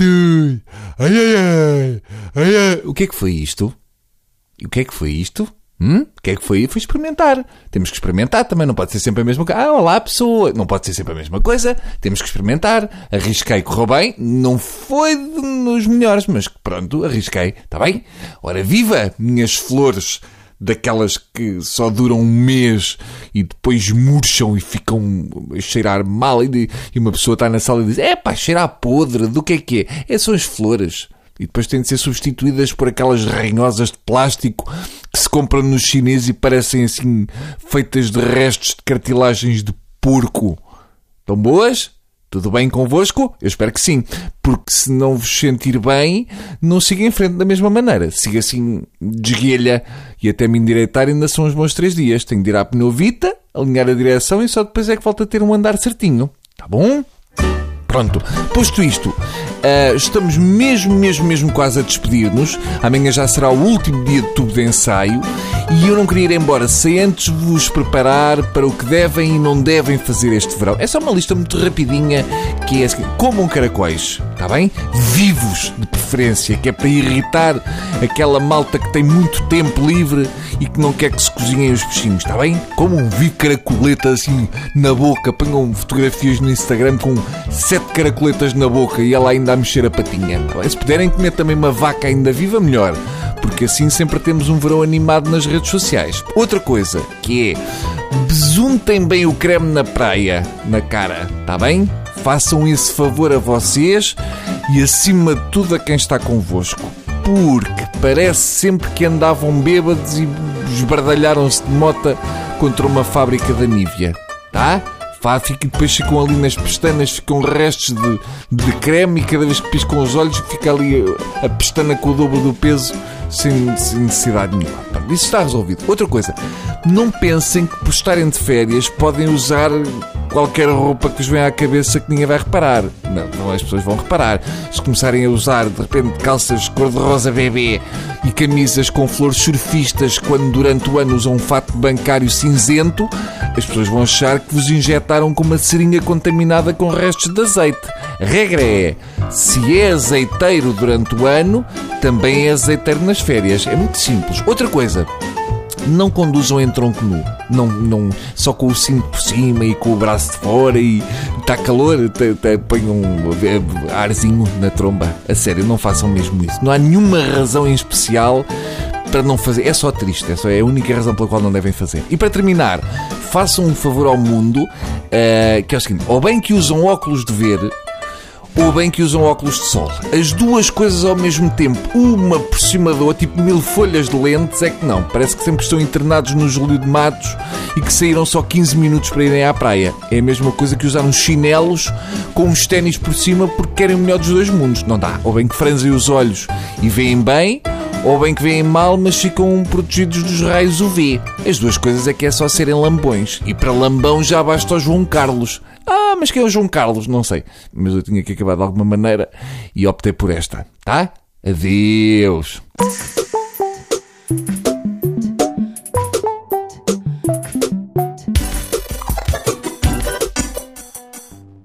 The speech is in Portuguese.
Ai, ai, ai, ai, ai. O que é que foi isto? E o que é que foi isto? Hum? O que é que foi? Foi experimentar. Temos que experimentar também, não pode ser sempre a mesma coisa. Ah, olá pessoa, não pode ser sempre a mesma coisa. Temos que experimentar. Arrisquei, correu bem. Não foi dos melhores, mas pronto, arrisquei. Está bem? Ora, viva, minhas flores! Daquelas que só duram um mês e depois murcham e ficam a cheirar mal e, uma pessoa está na sala e diz é pá, cheira a podre, do que é que é? É são as flores. E depois têm de ser substituídas por aquelas ranhosas de plástico que se compram nos chineses e parecem assim feitas de restos de cartilagens de porco. Estão boas? Tudo bem convosco? Eu espero que sim. Porque se não vos sentir bem, não siga em frente da mesma maneira. Siga assim, desguilha e até me endireitar ainda são os bons três dias. Tenho de ir à pneuvita, alinhar a direção e só depois é que volta a ter um andar certinho. Tá bom? Pronto, posto isto, uh, estamos mesmo, mesmo, mesmo quase a despedir-nos. Amanhã já será o último dia de tubo de ensaio e eu não queria ir embora sem antes vos preparar para o que devem e não devem fazer este verão. É só uma lista muito rapidinha que é assim, comam caracóis, está bem? Vivos, de preferência, que é para irritar aquela malta que tem muito tempo livre e que não quer que se cozinhem os peixinhos, está bem? Como um vi caracoleta assim na boca, ponham fotografias no Instagram com sete caracoletas na boca e ela ainda a mexer a patinha. Tá Se puderem comer também uma vaca ainda viva, melhor porque assim sempre temos um verão animado nas redes sociais. Outra coisa que é besuntem bem o creme na praia, na cara, tá bem? Façam esse favor a vocês e acima de tudo a quem está convosco. Porque parece sempre que andavam bêbados e esbardalharam-se de mota contra uma fábrica da Nívia, tá? Fica, depois ficam ali nas pestanas, ficam restos de, de creme e cada vez que piscam os olhos fica ali a pestana com o dobro do peso sem, sem necessidade nenhuma. Isso está resolvido. Outra coisa, não pensem que por estarem de férias podem usar qualquer roupa que vos venha à cabeça que ninguém vai reparar. Não, não as pessoas vão reparar. Se começarem a usar de repente calças cor-de-rosa bebê e camisas com flores surfistas quando durante o ano usam um fato bancário cinzento, as pessoas vão achar que vos injetaram com uma seringa contaminada com restos de azeite. A regra é: se é azeiteiro durante o ano, também é azeiteiro nas férias. É muito simples. Outra coisa não conduzam em tronco nu. Não, não, só com o cinto por cima e com o braço de fora e está calor, ponham um arzinho na tromba. A sério, não façam mesmo isso. Não há nenhuma razão em especial para não fazer. É só triste, é, só, é a única razão pela qual não devem fazer. E para terminar, façam um favor ao mundo, uh, que é o seguinte: ou bem que usam óculos de ver, ou bem que usam óculos de sol. As duas coisas ao mesmo tempo, uma por cima da outra, tipo mil folhas de lentes, é que não. Parece que sempre estão internados no Júlio de Matos e que saíram só 15 minutos para irem à praia. É a mesma coisa que usar uns chinelos com uns ténis por cima porque querem o melhor dos dois mundos. Não dá. Ou bem que franzem os olhos e veem bem, ou bem que veem mal, mas ficam protegidos dos raios UV. As duas coisas é que é só serem lambões. E para lambão já basta o João Carlos. Ah, mas quem é o João Carlos? Não sei. Mas eu tinha que acabar de alguma maneira e optei por esta. Tá? Adeus.